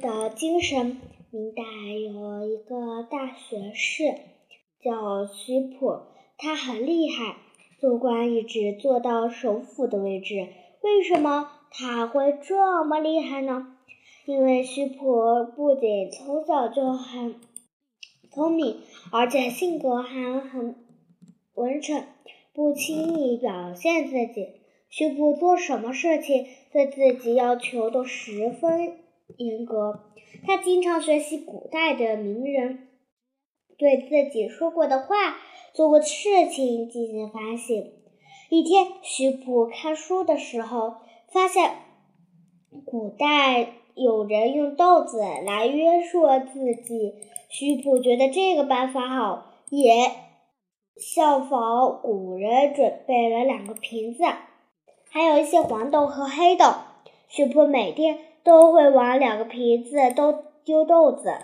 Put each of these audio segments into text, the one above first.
的精神。明代有一个大学士叫徐普，他很厉害，做官一直做到首辅的位置。为什么他会这么厉害呢？因为徐普不仅从小就很聪明，而且性格还很文沉，不轻易表现自己。徐普做什么事情，对自己要求都十分严格。他经常学习古代的名人对自己说过的话、做过的事情进行反省。一天，徐普看书的时候，发现古代有人用豆子来约束自己。徐普觉得这个办法好，也效仿古人，准备了两个瓶子，还有一些黄豆和黑豆。徐普每天。都会往两个瓶子都丢豆子，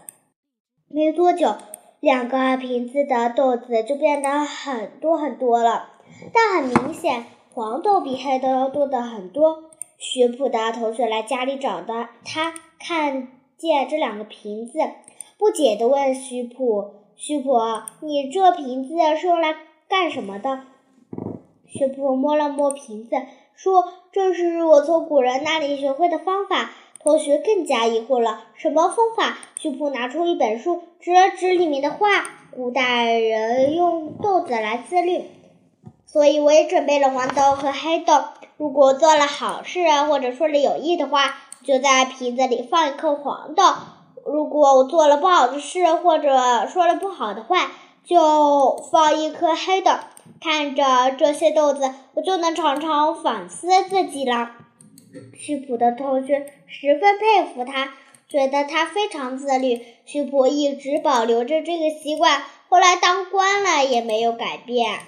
没多久，两个瓶子的豆子就变得很多很多了。但很明显，黄豆比黑豆要多的很多。徐普的同学来家里找的他，看见这两个瓶子，不解地问徐普：“徐普，你这瓶子是用来干什么的？”徐普摸了摸瓶子，说：“这是我从古人那里学会的方法。”同学更加疑惑了，什么方法？徐普拿出一本书，指了指里面的话：古代人用豆子来自律，所以我也准备了黄豆和黑豆。如果做了好事或者说了有益的话，就在瓶子里放一颗黄豆；如果我做了不好的事或者说了不好的话，就放一颗黑豆。看着这些豆子，我就能常常反思自己了。徐普的同学十分佩服他，觉得他非常自律。徐普一直保留着这个习惯，后来当官了也没有改变。